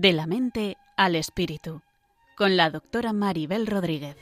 De la mente al espíritu, con la doctora Maribel Rodríguez.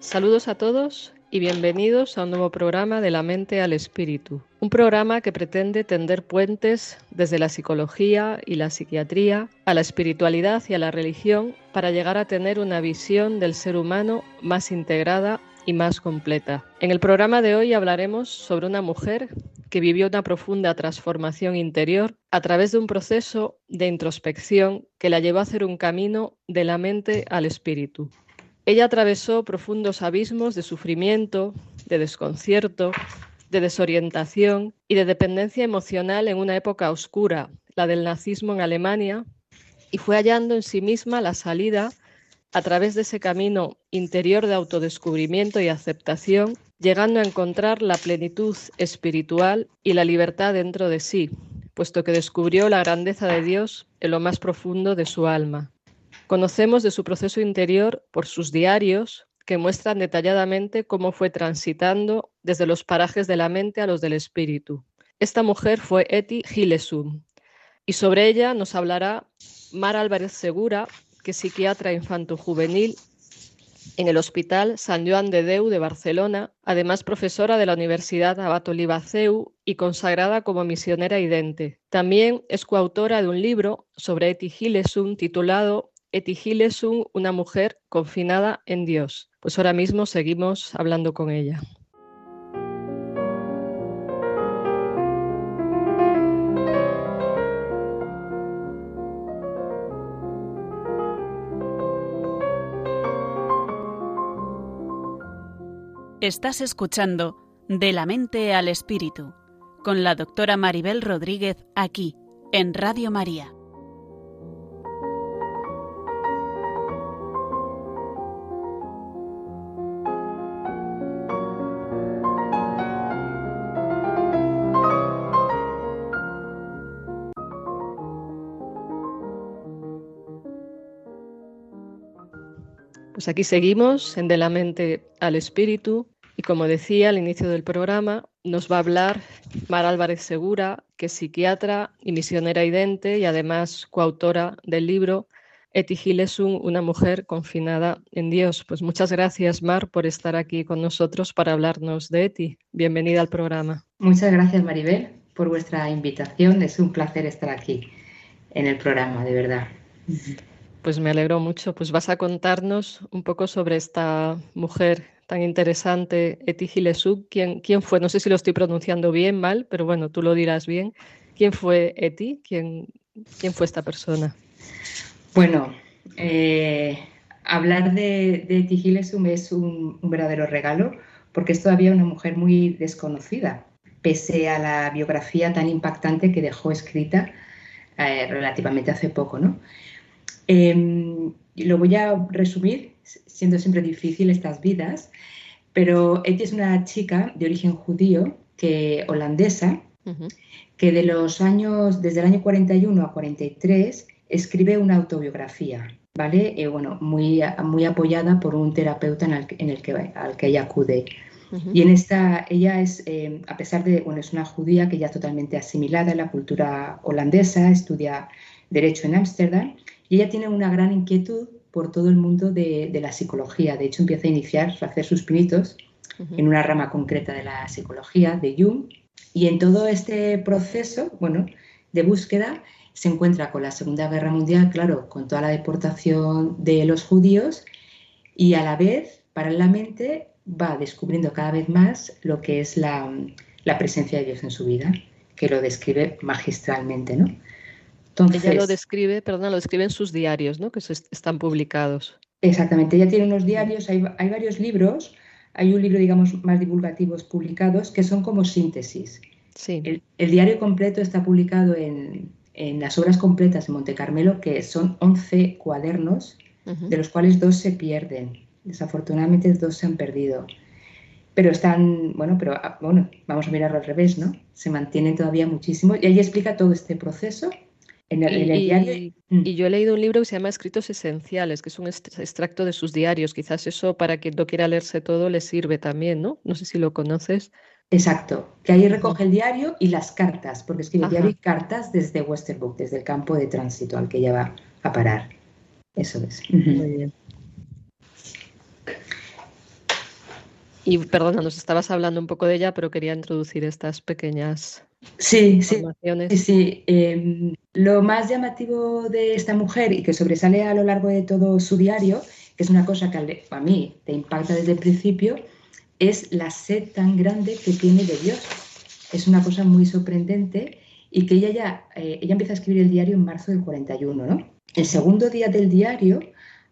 Saludos a todos y bienvenidos a un nuevo programa de la mente al espíritu. Un programa que pretende tender puentes desde la psicología y la psiquiatría a la espiritualidad y a la religión para llegar a tener una visión del ser humano más integrada y más completa. En el programa de hoy hablaremos sobre una mujer que vivió una profunda transformación interior a través de un proceso de introspección que la llevó a hacer un camino de la mente al espíritu. Ella atravesó profundos abismos de sufrimiento, de desconcierto, de desorientación y de dependencia emocional en una época oscura, la del nazismo en Alemania, y fue hallando en sí misma la salida a través de ese camino interior de autodescubrimiento y aceptación, llegando a encontrar la plenitud espiritual y la libertad dentro de sí, puesto que descubrió la grandeza de Dios en lo más profundo de su alma. Conocemos de su proceso interior por sus diarios, que muestran detalladamente cómo fue transitando desde los parajes de la mente a los del espíritu. Esta mujer fue Eti Gilesum, y sobre ella nos hablará Mar Álvarez Segura, que es psiquiatra infanto-juvenil en el Hospital San Joan de Deu de Barcelona, además profesora de la Universidad Abat y consagrada como misionera idente. También es coautora de un libro sobre Eti Gilesum titulado Eti Gilesum, una mujer confinada en Dios. Pues ahora mismo seguimos hablando con ella. Estás escuchando De la mente al espíritu con la doctora Maribel Rodríguez aquí en Radio María. Pues aquí seguimos en De la mente al espíritu y como decía al inicio del programa, nos va a hablar Mar Álvarez Segura, que es psiquiatra y misionera idente y además coautora del libro Eti Gilesum, una mujer confinada en Dios. Pues muchas gracias, Mar, por estar aquí con nosotros para hablarnos de Eti. Bienvenida al programa. Muchas gracias, Maribel, por vuestra invitación. Es un placer estar aquí en el programa, de verdad. Pues me alegro mucho. Pues vas a contarnos un poco sobre esta mujer tan interesante, Eti Gilesuk. ¿Quién, ¿Quién fue? No sé si lo estoy pronunciando bien, mal, pero bueno, tú lo dirás bien. ¿Quién fue Eti? ¿Quién, quién fue esta persona? Bueno, eh, hablar de, de Eti Gilesum es un, un verdadero regalo porque es todavía una mujer muy desconocida, pese a la biografía tan impactante que dejó escrita eh, relativamente hace poco, ¿no? Eh, lo voy a resumir, siendo siempre difícil estas vidas, pero Eti es una chica de origen judío, que, holandesa, uh -huh. que de los años, desde el año 41 a 43, escribe una autobiografía, ¿vale? Eh, bueno, muy, muy apoyada por un terapeuta en el, en el que, al que ella acude. Uh -huh. Y en esta, ella es, eh, a pesar de, bueno, es una judía que ya totalmente asimilada en la cultura holandesa, estudia Derecho en Ámsterdam, y ella tiene una gran inquietud por todo el mundo de, de, la psicología. De hecho, empieza a iniciar, a hacer sus pinitos uh -huh. en una rama concreta de la psicología, de Jung. Y en todo este proceso, bueno, de búsqueda, se encuentra con la Segunda Guerra Mundial, claro, con toda la deportación de los judíos, y a la vez, paralelamente, va descubriendo cada vez más lo que es la, la presencia de Dios en su vida, que lo describe magistralmente, ¿no? Entonces, ella lo describe, perdón, lo describe en sus diarios, ¿no? Que se están publicados. Exactamente, ella tiene unos diarios, hay, hay, varios libros, hay un libro, digamos, más divulgativos publicados que son como síntesis. Sí. El, el diario completo está publicado en, en, las obras completas de Monte Carmelo, que son 11 cuadernos, uh -huh. de los cuales dos se pierden. Desafortunadamente, dos se han perdido. Pero están, bueno, pero ah, bueno, vamos a mirarlo al revés, ¿no? Se mantienen todavía muchísimo. Y ahí explica todo este proceso en el, en el y, diario. Y, y, yo he leído un libro que se llama Escritos Esenciales, que es un extracto de sus diarios. Quizás eso para quien no quiera leerse todo le sirve también, ¿no? No sé si lo conoces. Exacto, que ahí recoge el diario y las cartas, porque escribe diario y cartas desde Westerbrook, desde el campo de tránsito al que ella va a parar. Eso es. Muy bien. Y perdona, nos estabas hablando un poco de ella, pero quería introducir estas pequeñas sí, informaciones. Sí, sí. Em, lo más llamativo de esta mujer y que sobresale a lo largo de todo su diario, que es una cosa que a mí te impacta desde el principio, es la sed tan grande que tiene de Dios. Es una cosa muy sorprendente y que ella ya, eh, ella empieza a escribir el diario en marzo del 41, ¿no? El segundo día del diario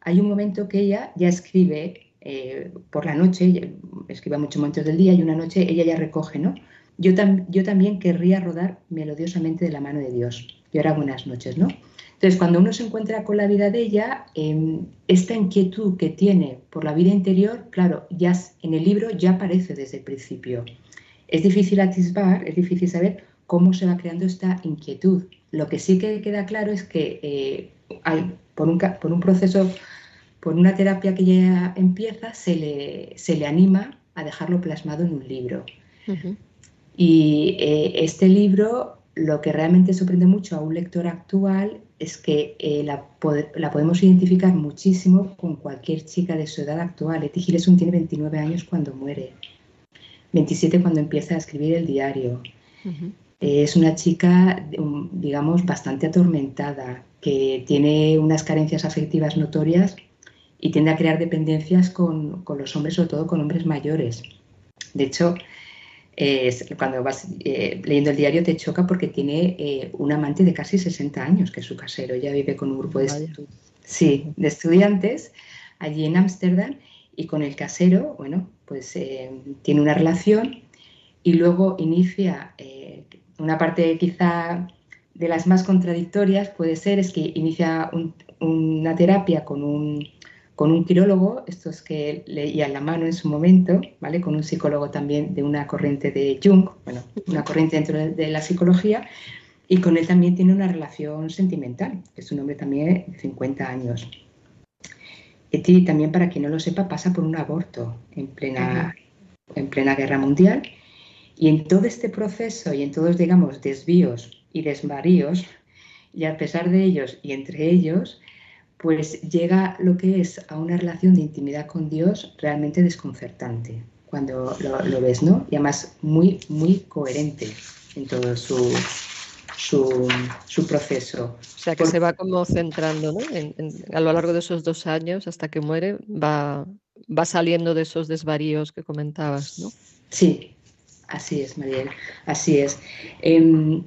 hay un momento que ella ya escribe eh, por la noche, escribe muchos momentos del día y una noche ella ya recoge, ¿no? Yo, yo también querría rodar melodiosamente de la mano de Dios. Y ahora buenas noches, ¿no? Entonces, cuando uno se encuentra con la vida de ella, em, esta inquietud que tiene por la vida interior, claro, ya en el libro ya aparece desde el principio. Es difícil atisbar, es difícil saber cómo se va creando esta inquietud. Lo que sí que queda claro es que eh, por, un, por un proceso, por una terapia que ya empieza, se le, se le anima a dejarlo plasmado en un libro. Y eh, este libro lo que realmente sorprende mucho a un lector actual es que eh, la, podemos identificar muchísimo con cualquier chica de su edad actual. Eti Gilesun tiene 29 años cuando muere, 27 cuando empieza a escribir el diario. es una chica, digamos, bastante atormentada, que tiene unas carencias afectivas notorias y tiende a crear dependencias con, con los hombres, sobre todo con hombres mayores. De hecho, cuando vas eh, leyendo el diario te choca porque tiene eh, un amante de casi 60 años, que es su casero. Ella vive con un grupo de, sí, de estudiantes allí en Ámsterdam y con el casero, bueno, pues eh, tiene una relación y luego inicia una parte quizá de las más contradictorias puede ser es que inicia una terapia con un con un quirólogo, estos que leía la mano en su momento, ¿vale? Con un psicólogo también de una corriente de Jung, bueno, una corriente dentro de la psicología, y con él también tiene una relación sentimental, que es un hombre también de 50 años. Eti también, para quien no lo sepa, pasa por un aborto en plena, en plena guerra mundial, y en todo este proceso y en todos, digamos, desvíos y desvaríos, y a pesar de ellos y entre ellos, pues llega lo que es a una relación de intimidad con Dios realmente desconcertante cuando lo, ves, ¿no? Y además muy, muy coherente en todo su, su, proceso. O sea, que se va como centrando, ¿no? a lo largo de esos dos años, hasta que muere, va, va saliendo de esos desvaríos que comentabas, ¿no? Sí, así es, Mariel, así es. Em,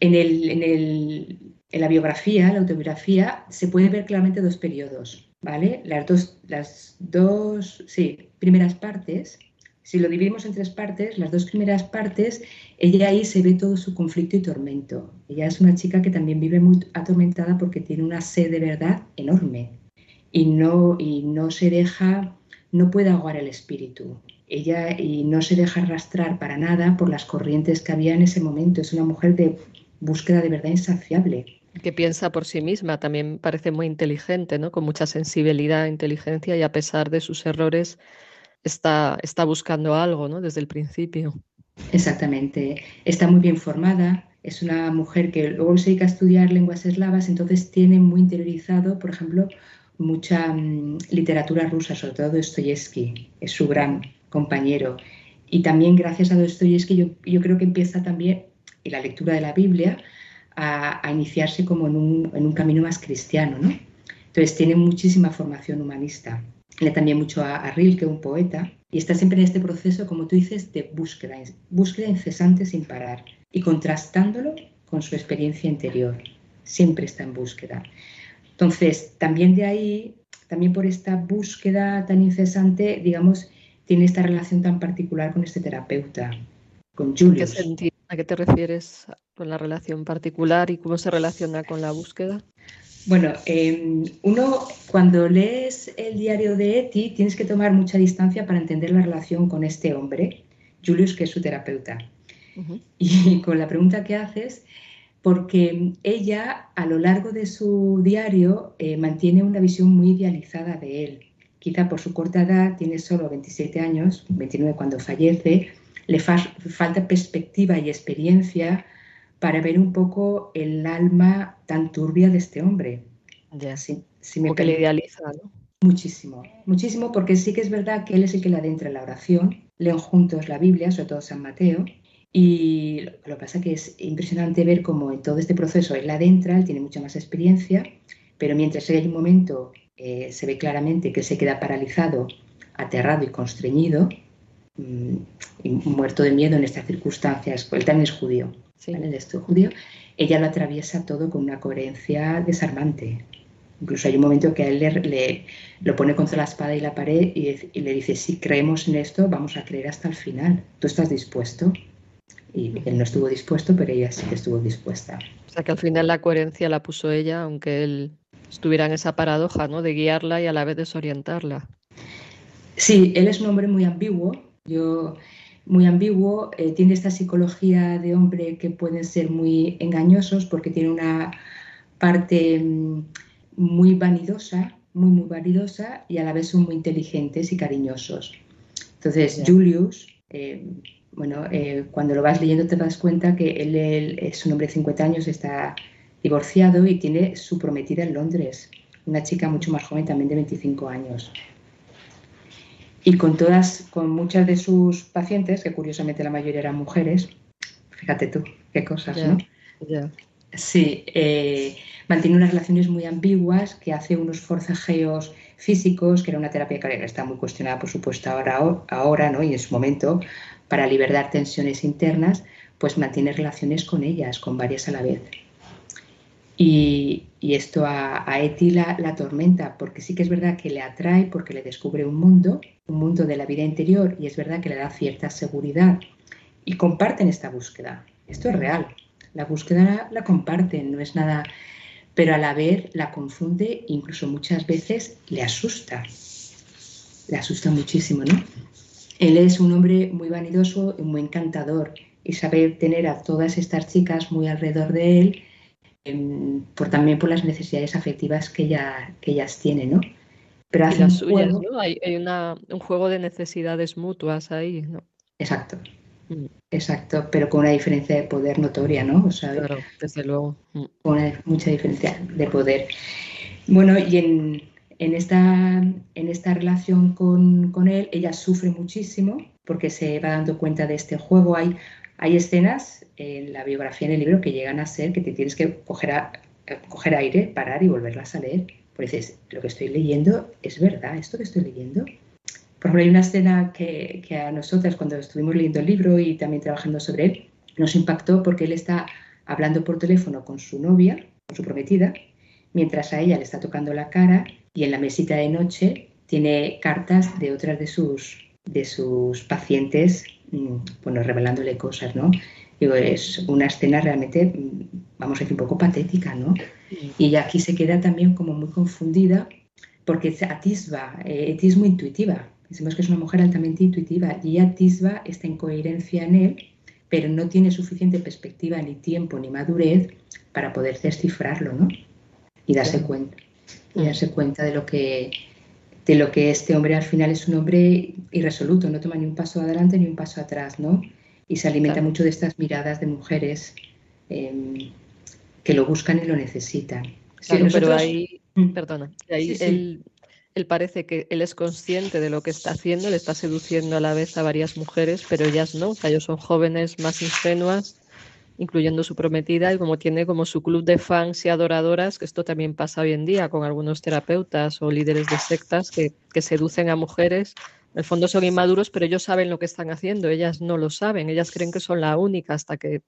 en, el, en el en la biografía, la autobiografía, se puede ver claramente dos periodos, ¿vale? Las dos, las dos sí, primeras partes, si lo dividimos en tres partes, las dos primeras partes, ella ahí se ve todo su conflicto y tormento. Ella es una chica que también vive muy atormentada porque tiene una sed de verdad enorme y no, y no se deja, no puede ahogar el espíritu. Ella y no se deja arrastrar para nada por las corrientes que había en ese momento. Es una mujer de búsqueda de verdad insaciable que piensa por sí misma, también parece muy inteligente, ¿no? Con mucha sensibilidad, inteligencia y a pesar de sus errores está, está buscando algo, ¿no? Desde el principio. Exactamente. Está muy bien formada, es una mujer que luego se dedica a estudiar lenguas eslavas, entonces tiene muy interiorizado, por ejemplo, mucha mm, literatura rusa, sobre todo Dostoyevsky, es su gran compañero. Y también gracias a Dostoyevsky yo, yo creo que empieza también, en la lectura de la Biblia, a, iniciarse como en un, camino más cristiano, ¿no? Entonces tiene muchísima formación humanista. Lee también mucho a, a Rilke, un poeta, y está siempre en este proceso, como tú dices, de búsqueda, búsqueda incesante sin parar y contrastándolo con su experiencia interior. Siempre está en búsqueda. Entonces, también de ahí, también por esta búsqueda tan incesante, digamos, tiene esta relación tan particular con este terapeuta, con Julius. ¿A qué te refieres con la relación particular y cómo se relaciona con la búsqueda? Bueno, em, uno cuando lees el diario de Eti tienes que tomar mucha distancia para entender la relación con este hombre, Julius, que es su terapeuta. Y con la pregunta que haces, porque ella a lo largo de su diario eh, mantiene una visión muy idealizada de él. Quizá por su corta edad, tiene solo 27 años, 29 cuando fallece, le falta perspectiva y experiencia para ver un poco el alma tan turbia de este hombre. Ya, sí. Si me que le idealiza, ¿no? Muchísimo, muchísimo, porque sí que es verdad que él es el que le adentra en la oración, leen juntos la Biblia, sobre todo San Mateo, y lo que pasa es que es impresionante ver cómo en todo este proceso él la adentra, él tiene mucha más experiencia, pero mientras hay un momento eh, se ve claramente que se queda paralizado, aterrado y constreñido, muerto de miedo en estas circunstancias, él también es judío, sí. ¿vale? es judío, ella lo atraviesa todo con una coherencia desarmante. Incluso hay un momento que a él le, lo pone contra la espada y la pared y, le dice, si creemos en esto, vamos a creer hasta el final. ¿Tú estás dispuesto? Y él no estuvo dispuesto, pero ella sí que estuvo dispuesta. O sea que al final la coherencia la puso ella, aunque él estuviera en esa paradoja, ¿no? De guiarla y a la vez desorientarla. Sí, él es un hombre muy ambiguo. Yo muy ambiguo, eh, tiene esta psicología de hombre que pueden ser muy engañosos porque tiene una parte mm, muy vanidosa, muy, muy vanidosa y a la vez son muy inteligentes y cariñosos. Entonces, Julius, eh, bueno, eh, cuando lo vas leyendo te das cuenta que él, es un hombre de 50 años, está divorciado y tiene su prometida en Londres, una chica mucho más joven, también de 25 años. Y con todas, con muchas de sus pacientes, que curiosamente la mayoría eran mujeres, fíjate tú, qué cosas, ¿no? Sí, eh, mantiene unas relaciones muy ambiguas, que hace unos forcejeos físicos, que era una terapia que está muy cuestionada, por supuesto, ahora, ahora ¿no? y en su momento, para liberar tensiones internas, pues mantiene relaciones con ellas, con varias a la vez. Y, esto a, a Eti la, la, tormenta, porque sí que es verdad que le atrae, porque le descubre un mundo, un mundo de la vida interior, y es verdad que le da cierta seguridad. Y comparten esta búsqueda. Esto es real. La búsqueda la comparten, no es nada pero a la vez la confunde, incluso muchas veces le asusta. Le asusta muchísimo, ¿no? Él es un hombre muy vanidoso y muy encantador y sabe tener a todas estas chicas muy alrededor de él, por, también por las necesidades afectivas que, ella, que ellas tienen, ¿no? Pero hace las suyas, ¿no? Hay, hay un juego de necesidades mutuas ahí, ¿no? Exacto. Mm. Exacto, pero con una diferencia de poder notoria, ¿no? claro, desde luego. Mm. Con mucha diferencia de poder. Bueno, y en, esta, en esta relación con, él, ella sufre muchísimo porque se va dando cuenta de este juego. Hay, hay escenas en la biografía, en el libro, que llegan a ser que te tienes que coger, coger aire, parar y volverlas a leer. Porque dices, lo que estoy leyendo es verdad, esto que estoy leyendo por ejemplo, hay una escena que, a nosotras, cuando estuvimos leyendo el libro y también trabajando sobre él, nos impactó porque él está hablando por teléfono con su novia, con su prometida, mientras a ella le está tocando la cara y en la mesita de noche tiene cartas de otras de sus, de sus pacientes, bueno, revelándole cosas, ¿no? Digo, es una escena realmente, mm, vamos a decir, un poco patética, ¿no? Y ella aquí se queda también como muy confundida porque atisba, eh, es muy intuitiva, Decimos que es una mujer altamente intuitiva y atisba esta incoherencia en él, pero no tiene suficiente perspectiva, ni tiempo, ni madurez para poder descifrarlo, ¿no? Y darse cuenta, y mm. darse cuenta de lo que de lo que este hombre al final es un hombre irresoluto, no toma ni un paso adelante ni un paso atrás, ¿no? Y se alimenta mucho de estas miradas de mujeres em, que lo buscan y lo necesitan. Sí, pero ahí, mm. perdona, ahí el él parece que él es consciente de lo que está haciendo, le está seduciendo a la vez a varias mujeres, pero ellas no, o sea, ellos son jóvenes más ingenuas, incluyendo su prometida, y como tiene como su club de fans y adoradoras, que esto también pasa hoy en día con algunos terapeutas o líderes de sectas que, que seducen a mujeres, en el fondo son inmaduros, pero ellos saben lo que están haciendo, ellas no lo saben, ellas creen que son la única, hasta que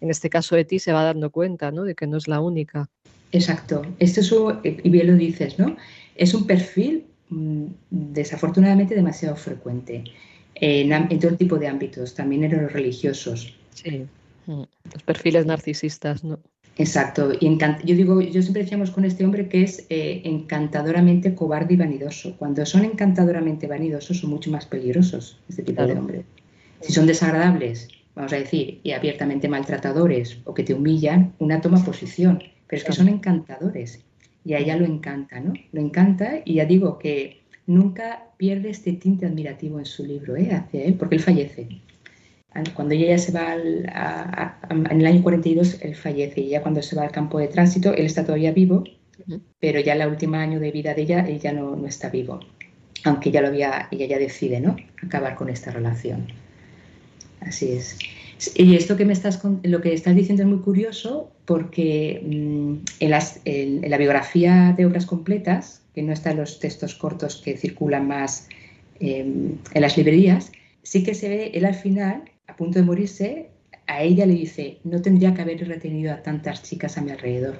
en este caso de ti se va dando cuenta ¿no? de que no es la única. Exacto, esto es, y bien lo dices, ¿no? Es un perfil mm, desafortunadamente demasiado frecuente en, todo tipo de ámbitos, también en los religiosos. Sí, los perfiles narcisistas, ¿no? Exacto. Y yo digo, yo siempre decíamos con este hombre que es eh, encantadoramente cobarde y vanidoso. Cuando son encantadoramente vanidosos son mucho más peligrosos este tipo de hombres. Si son desagradables, vamos a decir, y abiertamente maltratadores o que te humillan, una toma posición. Pero es que son encantadores y a ella lo encanta, ¿no? Lo encanta y ya digo que nunca pierde este tinte admirativo en su libro ¿eh? hacia él, porque él fallece. Cuando ella ya se va en el año 42, él fallece y ya cuando se va al campo de tránsito, él está todavía vivo, pero ya el último año de vida de ella, él ya no, no está vivo, aunque ya lo había, ella ya decide, ¿no? Acabar con esta relación. Así es. Y esto que me estás, lo que estás diciendo es muy curioso porque mm, en, la biografía de obras completas, que no están los textos cortos que circulan más em, en las librerías, sí que se ve él al final, a punto de morirse, a ella le dice, no tendría que haber retenido a tantas chicas a mi alrededor.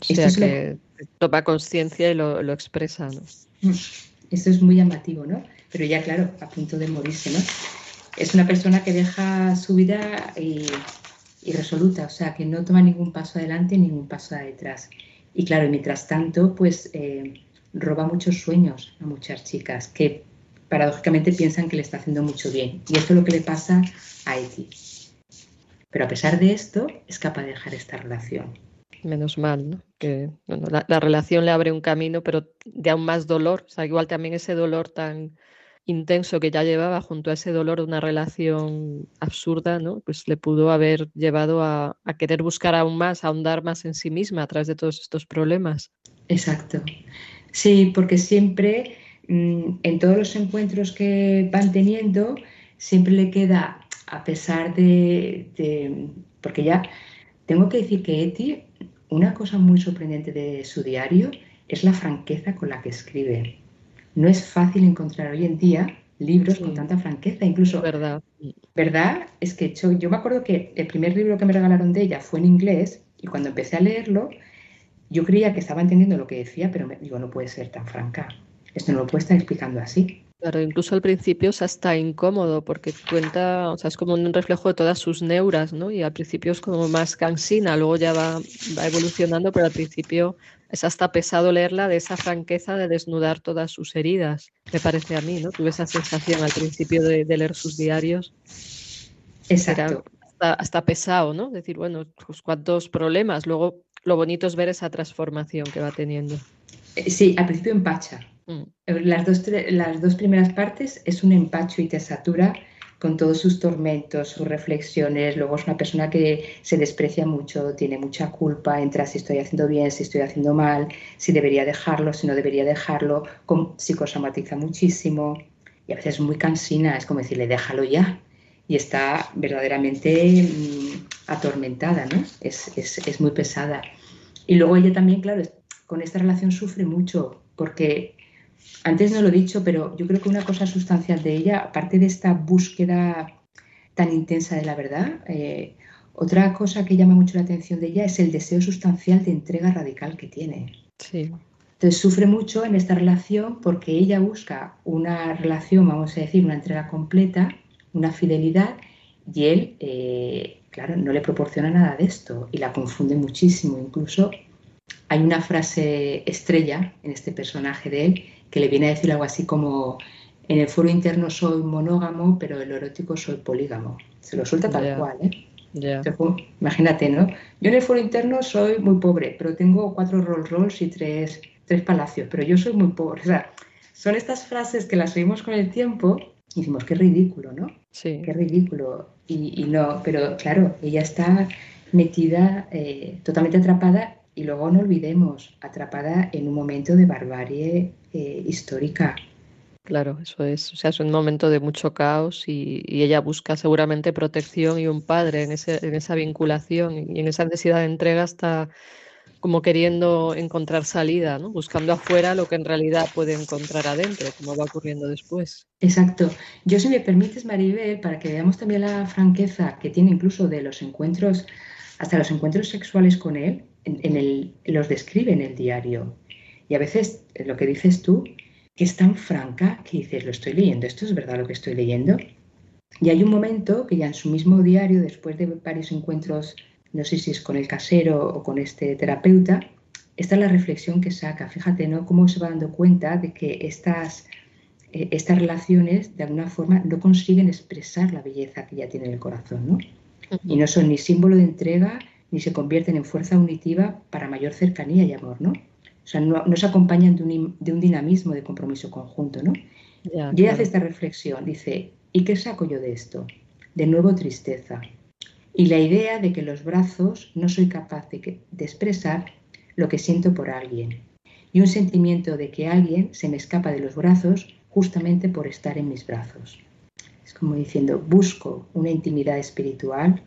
O sea que toma conciencia y lo, expresa, ¿no? Esto es muy llamativo, ¿no? Pero ya, claro, a punto de morirse, ¿no? es una persona que deja su vida irresoluta, o sea, que no toma ningún paso adelante ni ningún paso detrás. Y claro, mientras tanto, pues eh, roba muchos sueños a muchas chicas que paradójicamente piensan que le está haciendo mucho bien. Y esto es lo que le pasa a Eti. Pero a pesar de esto, es capaz de dejar esta relación. Menos mal, ¿no? Que la, la, relación le abre un camino, pero de aún más dolor. O sea, igual también ese dolor tan, intenso que ya llevaba junto a ese dolor de una relación absurda, ¿no? Pues le pudo haber llevado a, querer buscar aún más, a ahondar más en sí misma a través de todos estos problemas. Exacto. Sí, porque siempre, en todos los encuentros que van teniendo, siempre le queda, a pesar de, de porque ya tengo que decir que Eti, una cosa muy sorprendente de su diario es la franqueza con la que escribe no es fácil encontrar hoy en día libros con tanta franqueza, incluso. Verdad. ¿Verdad? Es que yo, yo, me acuerdo que el primer libro que me regalaron de ella fue en inglés y cuando empecé a leerlo, yo creía que estaba entendiendo lo que decía, pero me, digo, no puede ser tan franca. Esto no lo puede estar explicando así. Claro, incluso al principio o sea, está incómodo porque cuenta, o sea, es como un reflejo de todas sus neuras, ¿no? Y al principio es como más cansina, luego ya va, va evolucionando, pero al principio es hasta pesado leerla de esa franqueza de desnudar todas sus heridas, me parece a mí, ¿no? Tuve esa sensación al principio de, leer sus diarios. Exacto. hasta, pesado, ¿no? Decir, bueno, pues cuántos problemas. Luego lo bonito es ver esa transformación que va teniendo. Eh, sí, al principio empacha. Las, dos, las dos primeras partes es un empacho y te satura con todos sus tormentos, sus reflexiones. Luego es una persona que se desprecia mucho, tiene mucha culpa, entra si estoy haciendo bien, si estoy haciendo mal, si debería dejarlo, si no debería dejarlo, psicosomatiza muchísimo y a veces es muy cansina, es como decirle, déjalo ya. Y está verdaderamente mm, atormentada, ¿no? Es, es muy pesada. Y luego ella también, claro, con esta relación sufre mucho porque antes no lo he dicho, pero yo creo que una cosa sustancial de ella, aparte de esta búsqueda tan intensa de la verdad, eh, otra cosa que llama mucho la atención de ella es el deseo sustancial de entrega radical que tiene. Sí. Entonces sufre mucho en esta relación porque ella busca una relación, vamos a decir, una entrega completa, una fidelidad, y él, eh, claro, no le proporciona nada de esto y la confunde muchísimo. Incluso hay una frase estrella en este personaje de él que le viene a decir algo así como, en el foro interno soy monógamo, pero en lo erótico soy polígamo. Se lo suelta tal cual, ¿eh? imagínate, ¿no? Yo en el foro interno soy muy pobre, pero tengo cuatro Rolls Royce y tres, tres palacios, pero yo soy muy pobre. O sea, son estas frases que las oímos con el tiempo y decimos, qué ridículo, ¿no? Sí. Qué ridículo. Y, no, pero claro, ella está metida, eh, totalmente atrapada y luego no olvidemos, atrapada en un momento de barbarie eh, histórica. Claro, eso es. O sea, es un momento de mucho caos y, ella busca seguramente protección y un padre en, ese, en esa vinculación y en esa necesidad de entrega está como queriendo encontrar salida, ¿no? buscando afuera lo que en realidad puede encontrar adentro, como va ocurriendo después. Exacto. Yo, si me permites, Maribel, para que veamos también la franqueza que tiene incluso de los encuentros, hasta los encuentros sexuales con él, en, el, los describe en el diario. Y a veces eh, lo que dices tú, que es tan franca que dices, lo estoy leyendo, esto es verdad lo que estoy leyendo. Y hay un momento que ya en su mismo diario, después de varios encuentros, no sé si es con el casero o con este terapeuta, esta es la reflexión que saca. Fíjate, ¿no? Cómo se va dando cuenta de que estas, eh, estas relaciones, de alguna forma, no consiguen expresar la belleza que ya tiene en el corazón, ¿no? Y no son ni símbolo de entrega, ni se convierten en fuerza unitiva para mayor cercanía y amor, ¿no? O sea, no, se acompañan de un, dinamismo de compromiso conjunto, ¿no? y ella hace esta reflexión, dice, ¿y qué saco yo de esto? de nuevo tristeza. Y la idea de que los brazos no soy capaz de, de expresar lo que siento por alguien. Y un sentimiento de que alguien se me escapa de los brazos justamente por estar en mis brazos. Es como diciendo, busco una intimidad espiritual,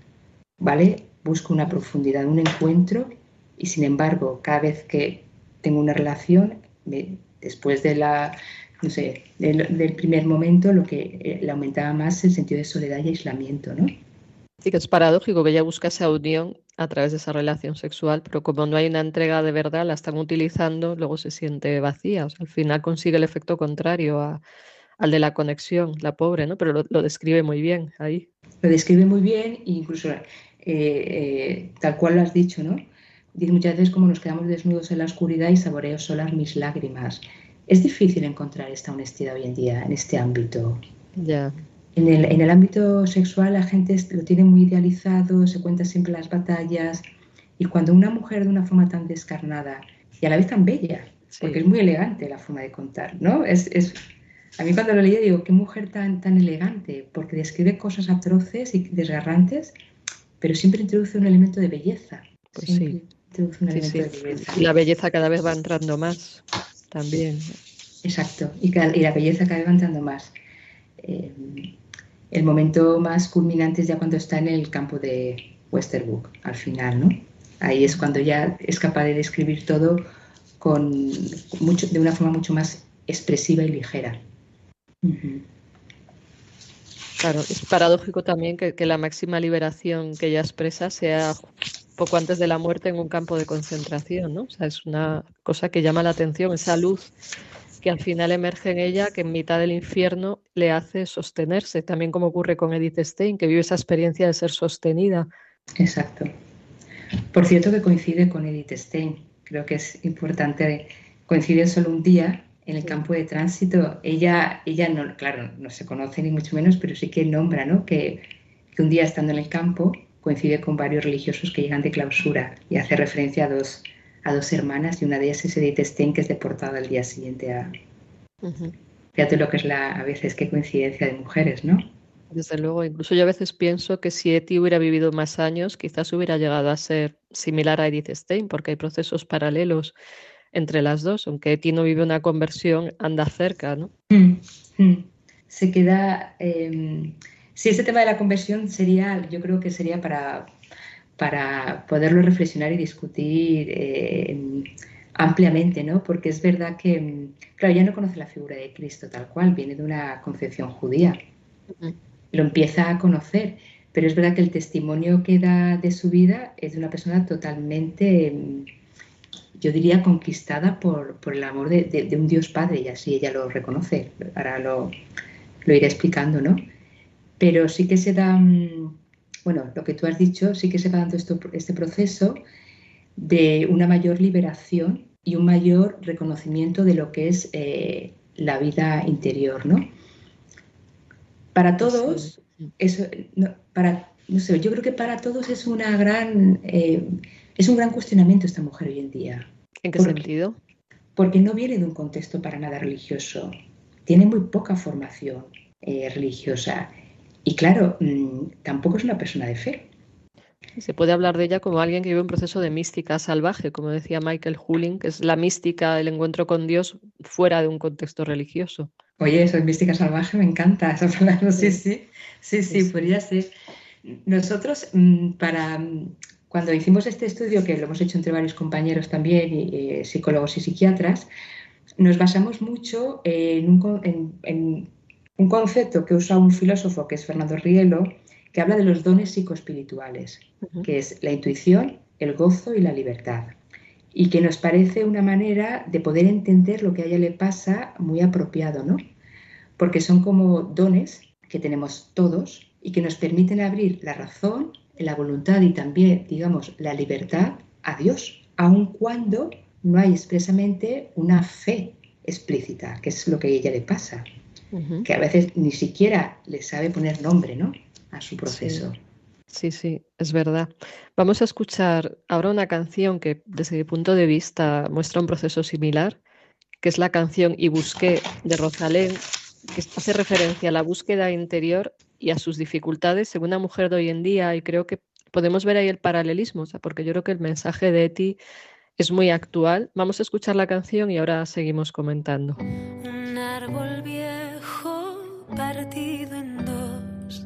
¿vale? Busco una profundidad, un encuentro y sin embargo, cada vez que tengo una relación, después de la, no sé, del, primer momento, lo que eh, le aumentaba más el sentido de soledad y aislamiento, ¿no? Sí, que es paradójico que ella busca esa unión a través de esa relación sexual, pero como no hay una entrega de verdad, la están utilizando, luego se siente vacía. O sea, al final consigue el efecto contrario al de la conexión, la pobre, ¿no? Pero lo, describe muy bien ahí. Lo describe muy bien, incluso eh, eh, tal cual lo has dicho, ¿no? Dice muchas veces como nos quedamos desnudos en la oscuridad y saboreo solas mis lágrimas. Es difícil encontrar esta honestidad hoy en día en este ámbito. Ya. En, el, en el ámbito sexual la gente lo tiene muy idealizado, se cuenta siempre las batallas y cuando una mujer de una forma tan descarnada y a la vez tan bella, porque es muy elegante la forma de contar, ¿no? Es, es, a mí cuando lo leí digo, qué mujer tan, tan elegante, porque describe cosas atroces y desgarrantes, pero siempre introduce un elemento de belleza. Pues sí. Y la belleza cada vez va entrando más también. Exacto, y, la belleza cada vez va entrando más. Eh, el momento más culminante es ya cuando está en el campo de Westerbrook, al final, ¿no? Ahí es cuando ya es capaz de describir todo con mucho, de una forma mucho más expresiva y ligera. Claro, es paradójico también que, la máxima liberación que ella expresa sea poco antes de la muerte en un campo de concentración, ¿no? O sea, es una cosa que llama la atención, esa luz que al final emerge en ella, que en mitad del infierno le hace sostenerse, también como ocurre con Edith Stein, que vive esa experiencia de ser sostenida. Exacto. Por cierto que coincide con Edith Stein, creo que es importante, coincide solo un día en el campo de tránsito. Ella, ella no, claro, no se conoce ni mucho menos, pero sí que nombra, ¿no? Que, que un día estando en el campo, coincide con varios religiosos que llegan de clausura y hace referencia a dos, a dos hermanas y una de ellas es Edith Stein, que es deportada al día siguiente a... Fíjate lo que es la, a veces qué coincidencia de mujeres, ¿no? Desde luego, incluso yo a veces pienso que si Eti hubiera vivido más años, quizás hubiera llegado a ser similar a Edith Stein, porque hay procesos paralelos entre las dos, aunque Eti no vive una conversión, anda cerca, ¿no? Mm, mm. Se queda... Em, Sí, ese tema de la conversión sería, yo creo que sería para, para poderlo reflexionar y discutir eh, ampliamente, ¿no? Porque es verdad que, claro, ya no conoce la figura de Cristo tal cual, viene de una concepción judía. Lo empieza a conocer, pero es verdad que el testimonio que da de su vida es de una persona totalmente, yo diría, conquistada por, el amor de, un Dios Padre, y así ella lo reconoce. Ahora lo, lo iré explicando, ¿no? pero sí que se da, mm, bueno, lo que tú has dicho, sí que se va dando esto, este proceso de una mayor liberación y un mayor reconocimiento de lo que es eh, la vida interior, ¿no? Para todos, eso, para, no sé, yo creo que para todos es una gran, eh, es un gran cuestionamiento esta mujer hoy en día. ¿En qué sentido? Porque no viene de un contexto para nada religioso, tiene muy poca formación eh, religiosa y claro, mm, tampoco es una persona de fe. Se puede hablar de ella como alguien que vive un proceso de mística salvaje, como decía Michael Huling, que es la mística, el encuentro con Dios fuera de un contexto religioso. Oye, eso es mística salvaje, me encanta esa palabra. Sí, sí, sí, sí, podría ser. Nosotros, mm, para cuando hicimos este estudio, que lo hemos hecho entre varios compañeros también, y, psicólogos y psiquiatras, nos basamos mucho en, un, en un concepto que usa un filósofo que es Fernando Rielo, que habla de los dones psicoespirituales, que es la intuición, el gozo y la libertad. Y que nos parece una manera de poder entender lo que a ella le pasa muy apropiado, ¿no? Porque son como dones que tenemos todos y que nos permiten abrir la razón, la voluntad y también, digamos, la libertad a Dios, aun cuando no hay expresamente una fe explícita, que es lo que a ella le pasa que a veces ni siquiera le sabe poner nombre ¿no? a su proceso. Sí. sí. es verdad. Vamos a escuchar ahora una canción que desde mi punto de vista muestra un proceso similar, que es la canción Y busqué de Rosalén, que hace referencia a la búsqueda interior y a sus dificultades según una mujer de hoy en día y creo que podemos ver ahí el paralelismo, porque yo creo que el mensaje de Eti es muy actual. Vamos a escuchar la canción y ahora seguimos comentando. Un árbol viejo partido en dos.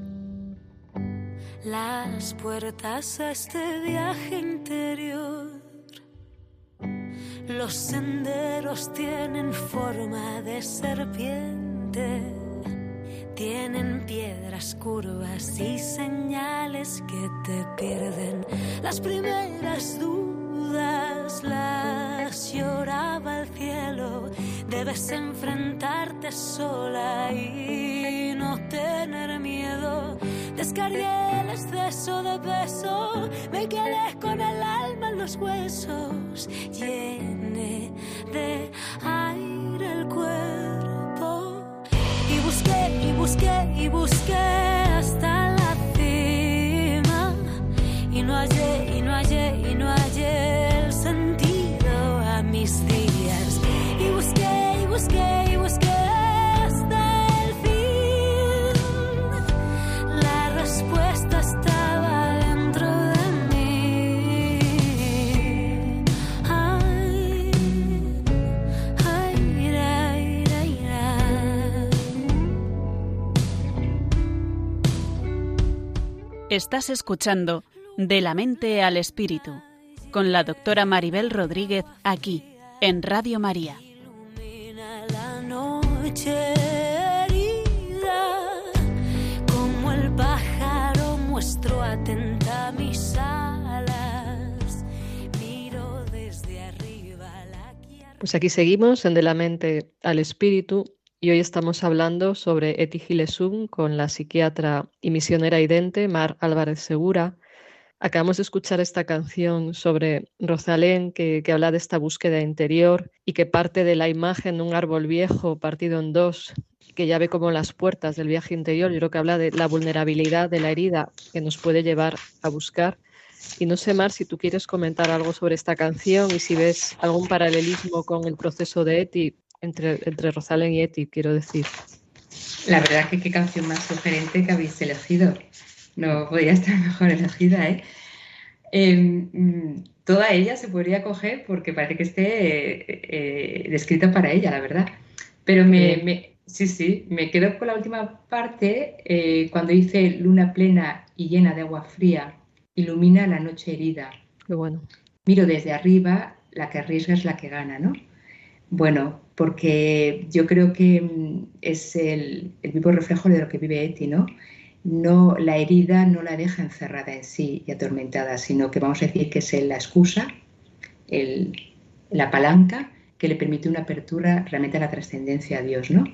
Las puertas a este viaje interior. Los senderos tienen forma de serpiente. Tienen piedras curvas y señales que te pierden. Las primeras dudas las lloraba el cielo. Debes enfrentarte sola y no tener miedo. Descargué el exceso de peso, me quedé con el alma en los huesos. Llené de aire el cuerpo busqué y busqué hasta la cima y no hallé Estás escuchando De la mente al espíritu con la doctora Maribel Rodríguez aquí en Radio María. como el pájaro muestro atenta mis alas, miro desde arriba Pues aquí seguimos en De la mente al espíritu y hoy estamos hablando sobre Eti Gilesum con la psiquiatra y misionera idente Mar Álvarez Segura. Acabamos de escuchar esta canción sobre Rosalén que, habla de esta búsqueda interior y que parte de la imagen de un árbol viejo partido en dos, que ya ve como las puertas del viaje interior. Yo creo que habla de la vulnerabilidad de la herida que nos puede llevar a buscar. Y no sé, Mar, si tú quieres comentar algo sobre esta canción y si ves algún paralelismo con el proceso de Eti entre, entre Rosalén y Eti, quiero decir. La verdad que qué canción más sugerente que habéis elegido. No podría estar mejor elegida, ¿eh? Mm, toda ella se podría coger porque parece que esté eh, eh, descrita para ella, la verdad. Pero me, sí, sí, me quedo con la última parte eh, cuando dice luna plena y llena de agua fría, ilumina la noche herida. Qué bueno. Miro desde arriba, la que arriesga es la que gana, ¿no? Bueno, porque yo creo que mm, es el, vivo reflejo de lo que vive Eti, ¿no? No, la herida no la deja encerrada en sí y atormentada, sino que vamos a decir que es la excusa, la palanca que le permite una apertura realmente a la trascendencia a Dios, ¿no?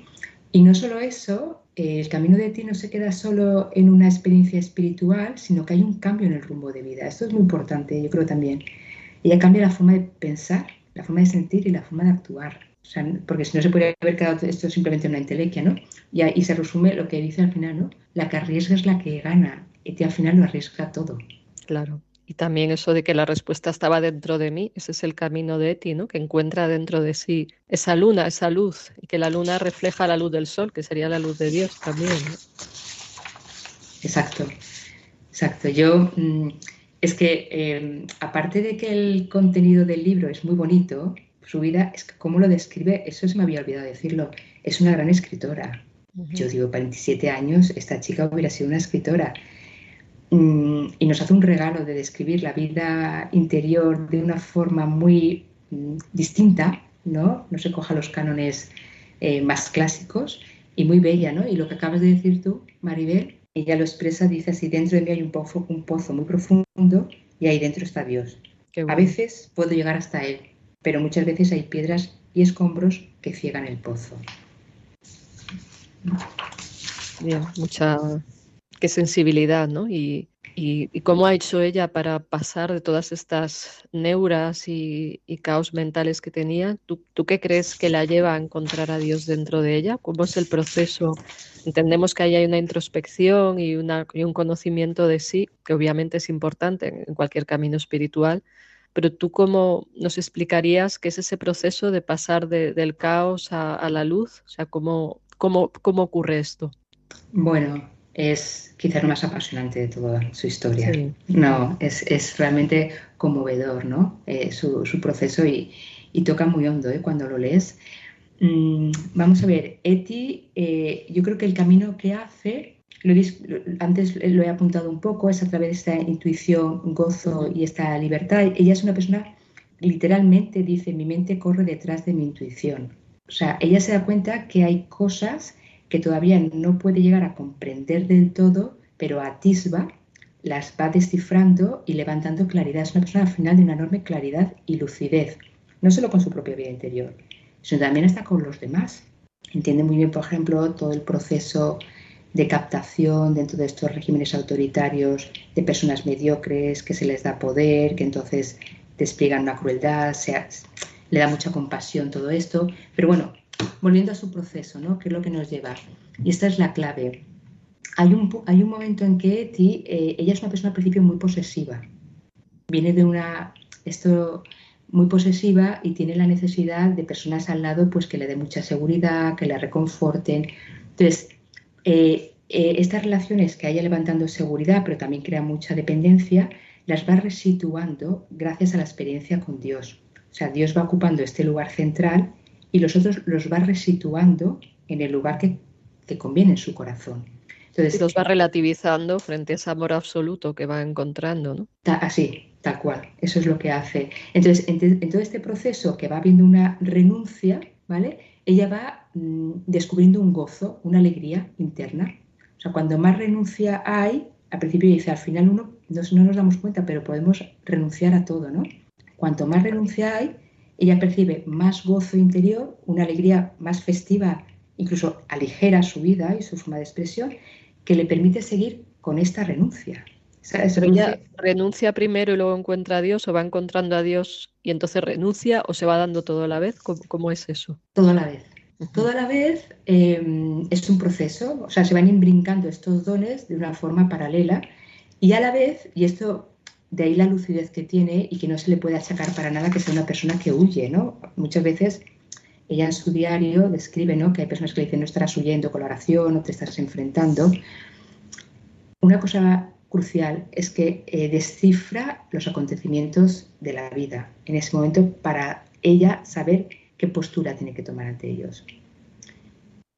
Y no solo eso, el camino de Eti no se queda solo en una experiencia espiritual, sino que hay un cambio en el rumbo de vida. Esto es muy importante, yo creo también. Ella cambia la forma de pensar, la forma de sentir y la forma de actuar. Porque si no se podría haber quedado esto simplemente en una intelequia, ¿no? Y ahí se resume lo que dice al final, ¿no? La que arriesga es la que gana. Y al final lo arriesga todo. Claro. Y también eso de que la respuesta estaba dentro de mí, ese es el camino de Eti, ¿no? Que encuentra dentro de sí esa luna, esa luz, y que la luna refleja la luz del sol, que sería la luz de Dios también, ¿no? Exacto, exacto. Yo, mm, es que em, aparte de que el contenido del libro es muy bonito, su vida, es que cómo lo describe, eso se me había olvidado decirlo, es una gran escritora. Yo digo, 27 años, esta chica hubiera sido una escritora. Mm, y nos hace un regalo de describir la vida interior de una forma muy mm, distinta, ¿no? No se coja los cánones eh, más clásicos y muy bella, ¿no? Y lo que acabas de decir tú, Maribel, ella lo expresa, dice así, dentro de mí hay un pozo, un pozo muy profundo y ahí dentro está Dios. A veces puedo llegar hasta Él, pero muchas veces hay piedras y escombros que ciegan el pozo. Bien, mucha qué sensibilidad, ¿no? Y, y, cómo ha hecho ella para pasar de todas estas neuras y, caos mentales que tenía. ¿Tú, ¿Tú, qué crees que la lleva a encontrar a Dios dentro de ella? ¿Cómo es el proceso? Entendemos que ahí hay una introspección y, una, y un conocimiento de sí, que obviamente es importante en cualquier camino espiritual, pero tú cómo nos explicarías qué es ese proceso de pasar del caos a, a, la luz? O sea, ¿cómo, cómo, cómo ocurre esto? Bueno, es quizás lo más apasionante de toda su historia. No, es, realmente conmovedor, ¿no? Eh, su, proceso y, toca muy hondo ¿eh? cuando lo lees. Mm, vamos a ver, Eti, eh, yo creo que el camino que hace, lo antes lo he apuntado un poco, es a través de esta intuición, gozo y esta libertad. Ella es una persona, literalmente dice, mi mente corre detrás de mi intuición. O sea, ella se da cuenta que hay cosas que todavía no puede llegar a comprender del todo, pero atisba, las va descifrando y levantando claridad. Es una persona al final de una enorme claridad y lucidez, no solo con su propia vida interior, sino también está con los demás. Entiende muy bien, por ejemplo, todo el proceso de captación dentro de estos regímenes autoritarios de personas mediocres que se les da poder, que entonces despliegan una crueldad, le da mucha compasión todo esto. Pero bueno, volviendo a su proceso, ¿no? ¿Qué es lo que nos lleva? Y esta es la clave. Hay un, hay un momento en que Eti, eh, ella es una persona al principio muy posesiva. Viene de una, esto, muy posesiva y tiene la necesidad de personas al lado pues que le den mucha seguridad, que le reconforten. Entonces, eh, eh, estas relaciones que haya levantando seguridad, pero también crea mucha dependencia, las va resituando gracias a la experiencia con Dios. O sea, Dios va ocupando este lugar central y los otros los va resituando en el lugar que, conviene en su corazón. Entonces, los va relativizando frente a ese amor absoluto que va encontrando, ¿no? Así, tal cual, eso es lo que hace. Entonces, en, todo este proceso que va habiendo una renuncia, ¿vale? Ella va mm, descubriendo un gozo, una alegría interna. O sea, cuando más renuncia hay, al principio dice, al final uno no, no nos damos cuenta, pero podemos renunciar a todo, ¿no? Cuanto más renuncia hay, ella percibe más gozo interior, una alegría más festiva, incluso aligera su vida y su forma de expresión, que le permite seguir con esta renuncia. ella renuncia primero y luego encuentra a Dios o va encontrando a Dios y entonces renuncia o se va dando todo a la vez. ¿Cómo, es eso? Todo a la vez. Todo a la vez em, es un proceso, o sea, se van imbrincando estos dones de una forma paralela y a la vez, y esto de ahí la lucidez que tiene y que no se le puede achacar para nada que sea una persona que huye, ¿no? Muchas veces ella en su diario describe, ¿no? Que hay personas que le dicen no estarás huyendo con la oración, no te estás enfrentando. Una cosa crucial es que eh, descifra los acontecimientes de la vida en ese momento para ella saber qué postura tiene que tomar ante ellos.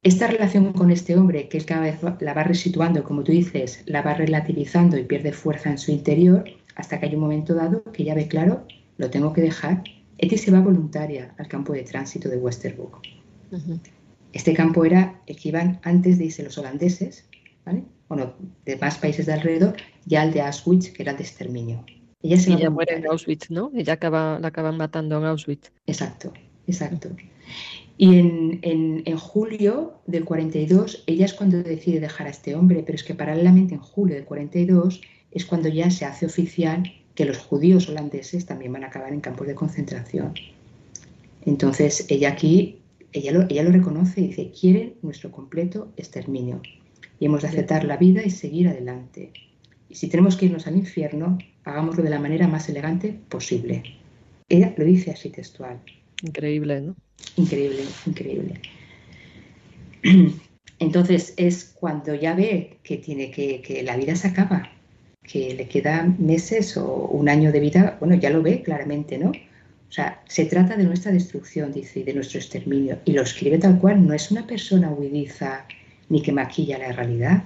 Esta relación con este hombre, que cada vez la va resituando, como tú dices, la va relativizando y pierde fuerza en su interior, hasta que hay un momento dado que ya ve claro, lo tengo que dejar. Eti se va voluntaria al campo de tránsito de Westerbrook. Este campo era el que iban antes de irse los holandeses, ¿vale? Bueno, de más países de alrededor, ya el de Auschwitz, que era de exterminio. Ella, se ella muere en Auschwitz, ¿no? Ella acaba, la acaban matando en Auschwitz. Exacto, exacto. Y en, en, en, julio del 42, ella es cuando decide dejar a este hombre, pero es que paralelamente en julio del 42 es cuando ya se hace oficial que los judíos holandeses también van a acabar en campos de concentración. Entonces, ella aquí, ella lo, ella lo reconoce y dice, quieren nuestro completo exterminio. Y hemos de aceptar la vida y seguir adelante. Y si tenemos que irnos al infierno, hagámoslo de la manera más elegante posible. Ella lo dice así textual. Increíble, ¿no? Increíble, increíble. Entonces es cuando ya ve que tiene que, que la vida se acaba, que le quedan meses o un año de vida, bueno, ya lo ve claramente, ¿no? O sea, se trata de nuestra destrucción, dice, y de nuestro exterminio. Y lo escribe tal cual, no es una persona huidiza ni que maquilla la realidad.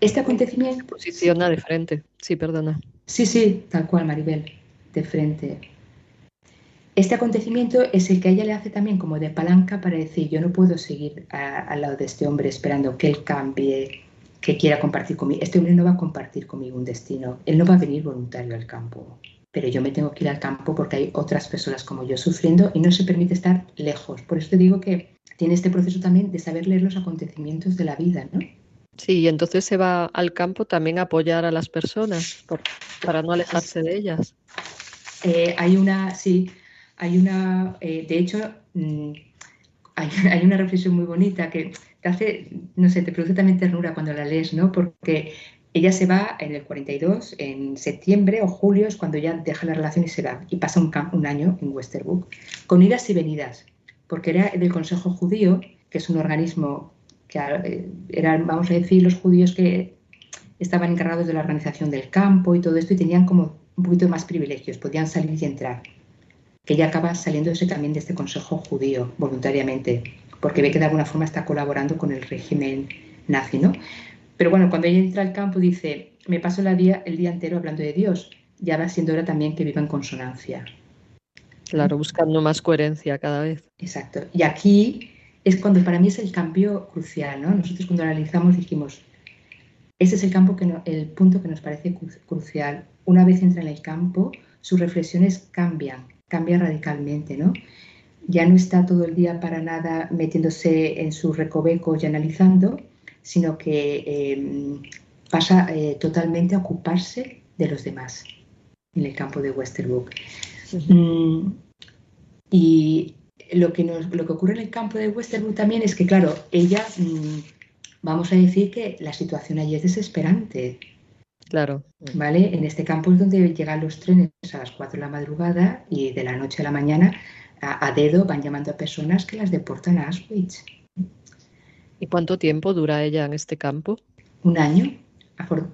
Este acontecimiento... Posiciona de frente, sí, perdona. Sí, sí, tal cual, Maribel, de frente. Este acontecimiento es el que a ella le hace también como de palanca para decir, yo no puedo seguir al lado de este hombre esperando que él cambie, que quiera compartir conmigo. Este hombre no va a compartir conmigo un destino, él no va a venir voluntario al campo, pero yo me tengo que ir al campo porque hay otras personas como yo sufriendo y no se permite estar lejos. Por eso te digo que tiene este proceso también de saber leer los acontecimientos de la vida, ¿no? Sí, y entonces se va al campo también a apoyar a las personas para no alejarse de ellas. Eh, hay una, sí, hay una, eh, de hecho, mm, hay, una reflexión muy bonita que hace, no sé, te produce también ternura cuando la lees, ¿no? Porque ella se va en el 42, en septiembre o julio es cuando ya deja la relación y se va, y pasa un, un año en Westerbrook, con idas y venidas, porque era del Consejo Judío, que es un organismo que eh, eran, vamos a decir, los judíos que estaban encargados de la organización del campo y todo esto y tenían como un poquito más privilegios, podían salir y entrar. Que ella acaba saliéndose también de este consejo judío voluntariamente, porque ve que de alguna forma está colaborando con el régimen nazi, ¿no? Pero bueno, cuando ella entra al campo dice, me paso el día, el día entero hablando de Dios, ya va siendo hora también que viva en consonancia. Claro, buscando más coherencia cada vez. Exacto. Y aquí es cuando para mí es el cambio crucial, ¿no? Nosotros cuando analizamos dijimos, ese es el, campo que el punto que nos parece crucial. Una vez entra en el campo, sus reflexiones cambian, cambian radicalmente, ¿no? Ya no está todo el día para nada metiéndose en su recoveco y analizando, sino que em, pasa eh, totalmente a ocuparse de los demás en el campo de Westerbrook. Mm, y lo que, nos, lo que ocurre en el campo de Westerbrook también es que, claro, ella mm, vamos a decir que la situación allí es desesperante. Claro. ¿Vale? En este campo es donde llegan los trenes a las 4 de la madrugada y de la noche a la mañana a, dedo van llamando a personas que las deportan a Auschwitz. ¿Y cuánto tiempo dura ella en este campo? Un año,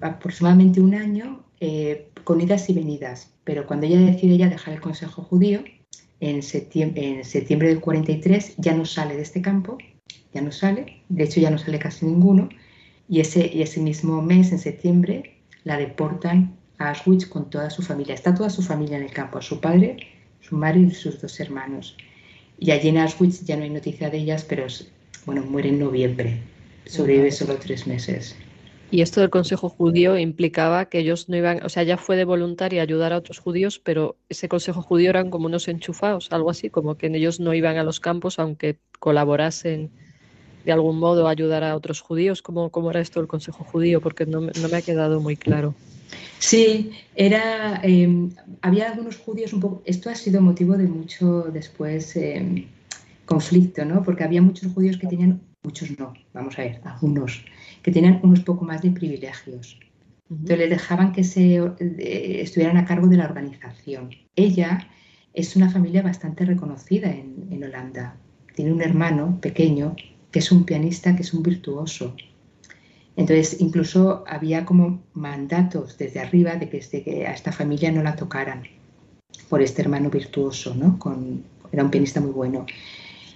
aproximadamente un año, eh, con idas y venidas. Pero cuando ella decide ya dejar el Consejo Judío, en septiembre, en septiembre del 43 ya no sale de este campo ya no sale, de hecho ya no sale casi ninguno, y ese, ese mismo mes, en septiembre, la deportan a Auschwitz con toda su familia. Está toda su familia en el campo, su padre, su madre y sus dos hermanos. Y allí en Auschwitz ya no hay noticia de ellas, pero bueno, muere en noviembre. Sobrevive solo tres meses. Y esto del Consejo Judío implicaba que ellos no iban, o sea, ya fue de voluntaria ayudar a otros judíos, pero ese Consejo Judío eran como unos enchufados, algo así, como que ellos no iban a los campos aunque colaborasen de algún modo ayudar a otros judíos? ¿Cómo, cómo era esto el Consejo Judío? Porque no, no me ha quedado muy claro. Sí, era, em, había algunos judíos un poco, esto ha sido motivo de mucho después em, conflicto, ¿no? Porque había muchos judíos que tenían, muchos no, vamos a ver, algunos, que tenían unos poco más de privilegios. Entonces les dejaban que se estuvieran a cargo de la organización. Ella es una familia bastante reconocida en, en Holanda. Tiene un hermano pequeño que es un pianista, que es un virtuoso. Entonces, incluso había como mandatos desde arriba de que, a esta familia no la tocaran por este hermano virtuoso, ¿no? Con, era un pianista muy bueno.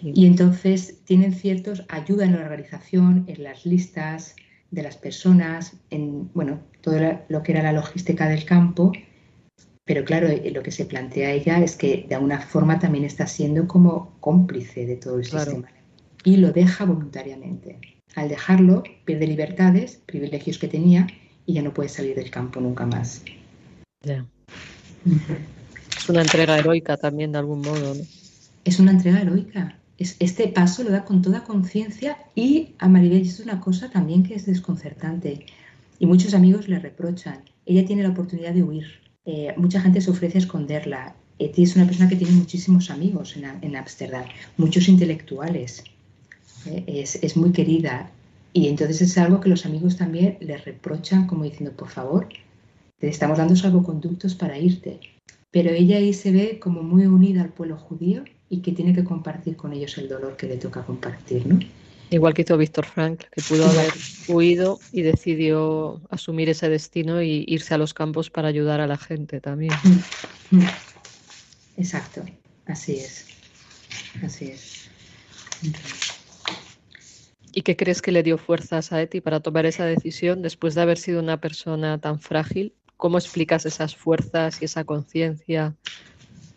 Y entonces tienen ciertos, ayuda en la organización, en las listas de las personas, en, bueno, todo lo que era la logística del campo, pero claro, eh, lo que se plantea ella es que de alguna forma también está siendo como cómplice de todo el sistema y lo deja voluntariamente. Al dejarlo, pierde libertades, privilegios que tenía y ya no puede salir del campo nunca más. Ya. Es una entrega heroica también, de algún modo, ¿no? Es una entrega heroica. este paso lo da con toda conciencia y a Maribel es una cosa también que es desconcertante. Y muchos amigos le reprochan. Ella tiene la oportunidad de huir. Eh, mucha gente se ofrece a esconderla. Eti es una persona que tiene muchísimos amigos en Ámsterdam, muchos intelectuales. ¿Eh? es, muy querida. Y entonces es algo que los amigos también le reprochan como diciendo, por favor, te estamos dando salvoconductos para irte. Pero ella ahí se ve como muy unida al pueblo judío y que tiene que compartir con ellos el dolor que le toca compartir, ¿no? Igual que hizo Víctor Frank, que pudo haber huido y decidió asumir ese destino y irse a los campos para ayudar a la gente también. Exacto, así es. Así es. ¿Y qué crees que le dio fuerzas a Eti para tomar esa decisión después de haber sido una persona tan frágil? ¿Cómo explicas esas fuerzas y esa conciencia?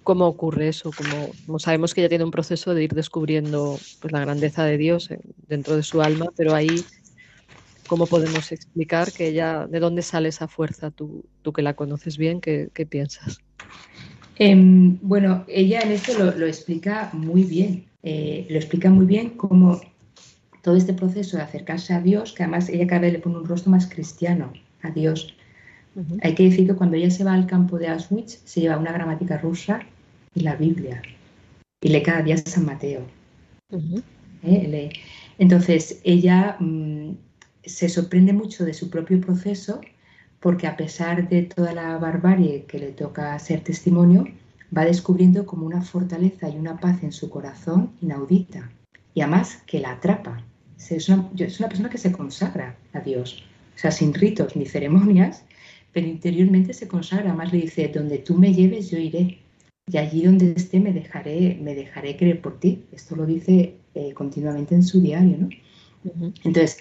¿Cómo ocurre eso? Como, sabemos que ella tiene un proceso de ir descubriendo pues, la grandeza de Dios dentro de su alma, pero ahí, ¿cómo podemos explicar que ella, de dónde sale esa fuerza? Tú, tú que la conoces bien, ¿qué, piensas? Em, bueno, ella en esto lo, explica muy bien. Eh, lo explica muy bien cómo todo este proceso de acercarse a Dios, que además ella cada vez le pone un rostro más cristiano a Dios. Hay que decir que cuando ella se va al campo de Auschwitz, se lleva una gramática rusa y la Biblia. Y lee cada día San Mateo. ¿Eh? Entonces, ella mm, se sorprende mucho de su propio proceso porque a pesar de toda la barbarie que le toca ser testimonio, va descubriendo como una fortaleza y una paz en su corazón inaudita y además que la atrapa Es una, es una persona que se consagra a Dios, o sea, sin ritos ni ceremonias, pero interiormente se consagra. Más le dice, donde tú me lleves, yo iré. Y allí donde esté me dejaré, me dejaré creer por ti. Esto lo dice eh, continuamente en su diario, ¿no? Entonces,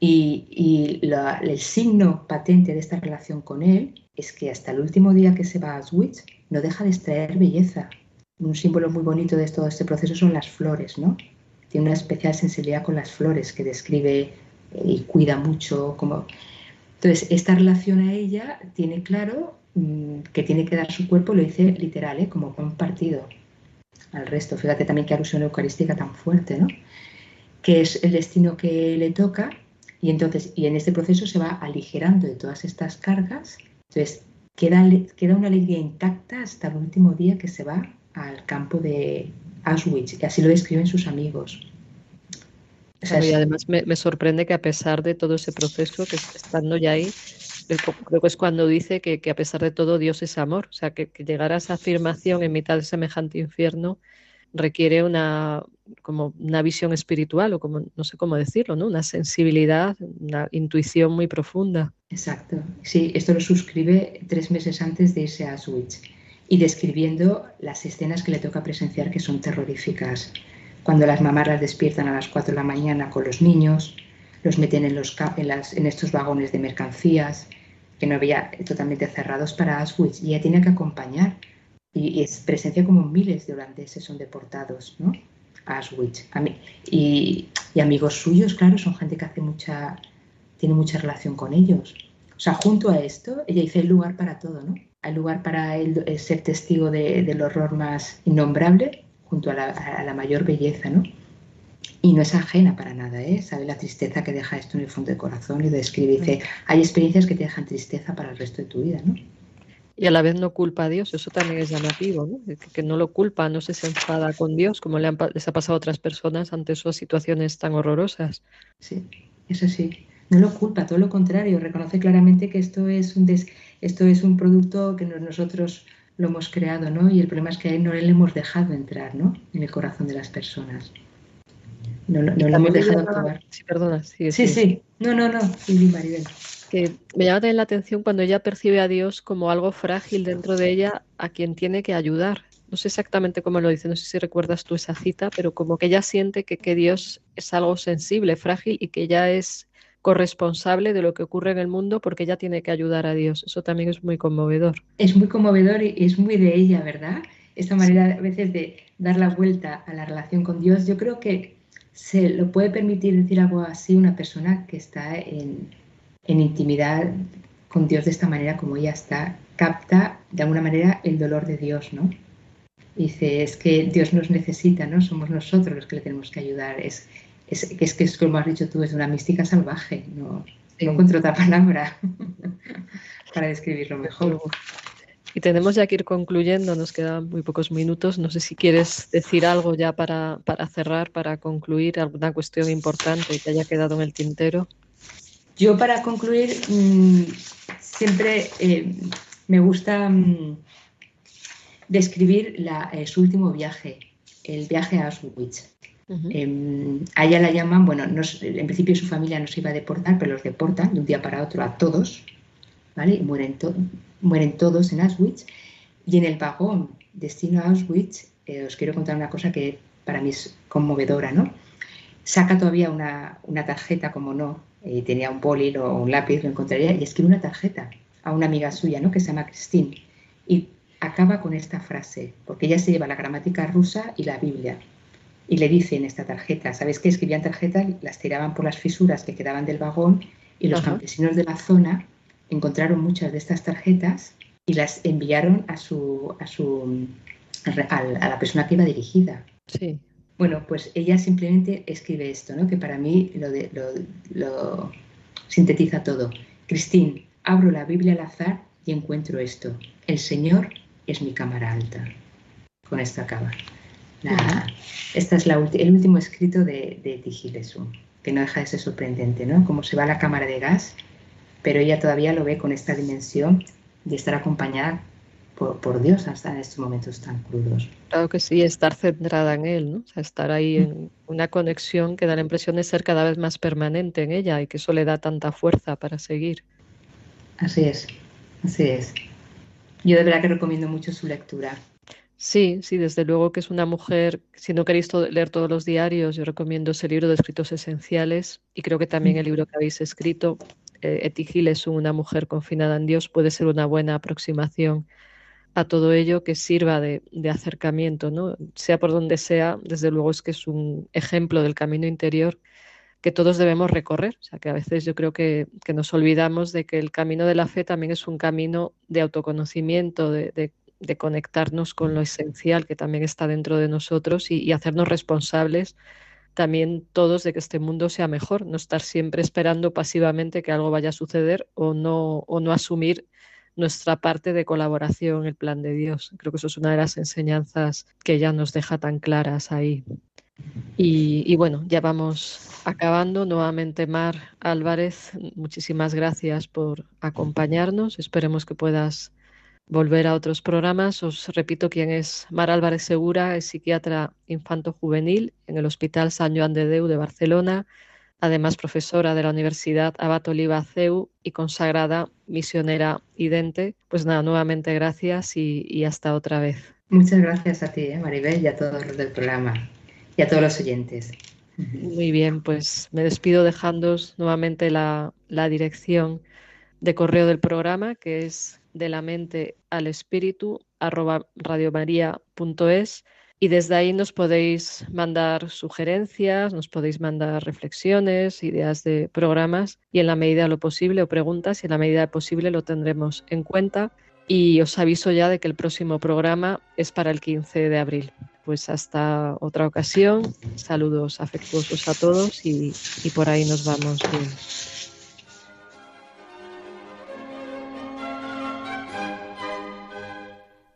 y, el signo patente de esta relación con él es que hasta el último día que se va a Auschwitz no deja de extraer belleza. Un símbolo muy bonito de todo este proceso son las flores, ¿no? Tiene una especial sensibilidad con las flores que describe y cuida mucho. Como... Entonces, esta relación a ella tiene claro mm, que tiene que dar su cuerpo, lo dice literal, ¿eh? como compartido al resto. Fíjate también qué alusión eucarística tan fuerte, ¿no? Que es el destino que le toca y entonces, y en este proceso se va aligerando de todas estas cargas. Entonces, queda, queda una alegría intacta hasta el último día que se va al campo de Auschwitz. Y así lo describen sus amigos. y además me, sorprende que a pesar de todo ese proceso, que estando ya ahí, creo que es cuando dice que, a pesar de todo Dios es amor. O sea, que, que llegar a esa afirmación en mitad de semejante infierno requiere una, como una visión espiritual o como no sé cómo decirlo, ¿no? Una sensibilidad, una intuición muy profunda. Exacto. Sí, esto lo suscribe tres meses antes de irse a Auschwitz y describiendo las escenas que le toca presenciar que son terroríficas. Cuando las mamás las despiertan a las 4 de la mañana con los niños, los meten en, los, en, estos vagones de mercancías que no había totalmente cerrados para Auschwitz y ella tiene que acompañar y, es presencia como miles de holandeses son deportados, ¿no? A Auschwitz. Y, y, amigos suyos, claro, son gente que hace mucha, tiene mucha relación con ellos. O sea, junto a esto, ella dice, hay lugar para todo, ¿no? Hay lugar para el, ser testigo del horror más innombrable junto a la, a la, mayor belleza, ¿no? Y no es ajena para nada, ¿eh? Sabe la tristeza que deja esto en el fondo del corazón y describe, dice, hay experiencias que te dejan tristeza para el resto de tu vida, ¿no? y a la vez no culpa a Dios, eso también es llamativo, ¿no? que, no lo culpa, no se, enfada con Dios, como le han, les ha pasado a otras personas ante esas situaciones tan horrorosas. Sí, eso sí, no lo culpa, todo lo contrario, reconoce claramente que esto es un, esto es un producto que nosotros lo hemos creado, ¿no? Y el problema es que a él no le hemos dejado entrar, ¿no? En el corazón de las personas. No, no, no le hemos dejado actuar. Sí, perdona. Sí, sí, sí. No, no, no, sí, Maribel que me llama también la atención cuando ella percibe a Dios como algo frágil dentro de ella a quien tiene que ayudar. No sé exactamente cómo lo dice, no sé si recuerdas tú esa cita, pero como que ella siente que, que Dios es algo sensible, frágil y que ella es corresponsable de lo que ocurre en el mundo porque ella tiene que ayudar a Dios. Eso también es muy conmovedor. Es muy conmovedor y es muy de ella, ¿verdad? Esta manera a veces de dar la vuelta a la relación con Dios. Yo creo que se lo puede permitir decir algo así una persona que está en, en intimidad con Dios de esta manera como ella está, capta de alguna manera el dolor de Dios, ¿no? Dice, es que Dios nos necesita, ¿no? Somos nosotros los que le tenemos que ayudar. Es, es, es que es como has dicho tú, es una mística salvaje, no, no encuentro otra palabra para describirlo mejor. Y tenemos ya que ir concluyendo, nos quedan muy pocos minutos. No sé si quieres decir algo ya para, para cerrar, para concluir, alguna cuestión importante que haya quedado en el tintero. Yo para concluir, mm, siempre eh, me gusta mm, describir eh, su último viaje, el viaje a Auschwitz. Em, a ella la llaman, bueno, en principio su familia no se iba a deportar, pero los deportan de un día para otro a todos, ¿vale? Mueren, mueren todos en Auschwitz. Y en el vagón destino a Auschwitz, eh, os quiero contar una cosa que para mí es conmovedora, ¿no? Saca todavía una, una tarjeta, como no, y tenía un boli o un lápiz, lo encontraría, y escribe una tarjeta a una amiga suya, ¿no? que se llama Christine, y acaba con esta frase, porque ella se lleva la gramática rusa y la Biblia, y le dice en esta tarjeta, ¿sabes qué? Escribían tarjetas, las tiraban por las fisuras que quedaban del vagón, y los campesinos de la zona encontraron muchas de estas tarjetas y las enviaron a su a su a, la persona que iba dirigida. Sí. Bueno, pues ella simplemente escribe esto, ¿no? que para mí lo, lo, sintetiza todo. Cristín, abro la Biblia al azar y encuentro esto. El Señor es mi cámara alta. Con esto acaba. Esta es la, el último escrito de, de Tigilesu, que no deja de ser sorprendente, ¿no? Como se va la cámara de gas, pero ella todavía lo ve con esta dimensión de estar acompañada por, Dios hasta en estos momentos tan crudos. Claro que sí, estar centrada en Él, ¿no? estar ahí en una conexión que da la impresión de ser cada vez más permanente en ella y que eso le da tanta fuerza para seguir. Así es, así es. Yo de verdad que recomiendo mucho su lectura. Sí, sí, desde luego que es una mujer, si no queréis leer todos los diarios, yo recomiendo ese libro de escritos esenciales y creo que también el libro que habéis escrito, eh, Etigil es una mujer confinada en Dios, puede ser una buena aproximación a todo ello que sirva de, acercamiento, ¿no? sea por donde sea, desde luego es que es un ejemplo del camino interior que todos debemos recorrer. O sea, que a veces yo creo que, nos olvidamos de que el camino de la fe también es un camino de autoconocimiento, de, conectarnos con lo esencial que también está dentro de nosotros y, hacernos responsables también todos de que este mundo sea mejor, no estar siempre esperando pasivamente que algo vaya a suceder o no, o no asumir nuestra parte de colaboración el plan de Dios. Creo que eso es una de las enseñanzas que ya nos deja tan claras ahí. Y, bueno, ya vamos acabando. Nuevamente, Mar Álvarez, muchísimas gracias por acompañarnos. Esperemos que puedas volver a otros programas. Os repito quién es Mar Álvarez Segura, es psiquiatra infanto-juvenil en el Hospital San Joan de Deu de Barcelona además profesora de la Universidad Abat Oliva CEU y consagrada misionera idente. Pues nada, nuevamente gracias y, hasta otra vez. Muchas gracias a ti, eh, Maribel, y a todos los del programa y a todos los oyentes. Muy bien, pues me despido dejándos nuevamente la, la dirección de correo del programa, que es de la mente al espíritu arroba radiomaria.es y desde ahí nos podéis mandar sugerencias, nos podéis mandar reflexiones, ideas de programas y en la medida de lo posible o preguntas y en la medida de posible lo tendremos en cuenta. Y os aviso ya de que el próximo programa es para el 15 de abril. Pues hasta otra ocasión, saludos afectuosos a todos y, por ahí nos vamos.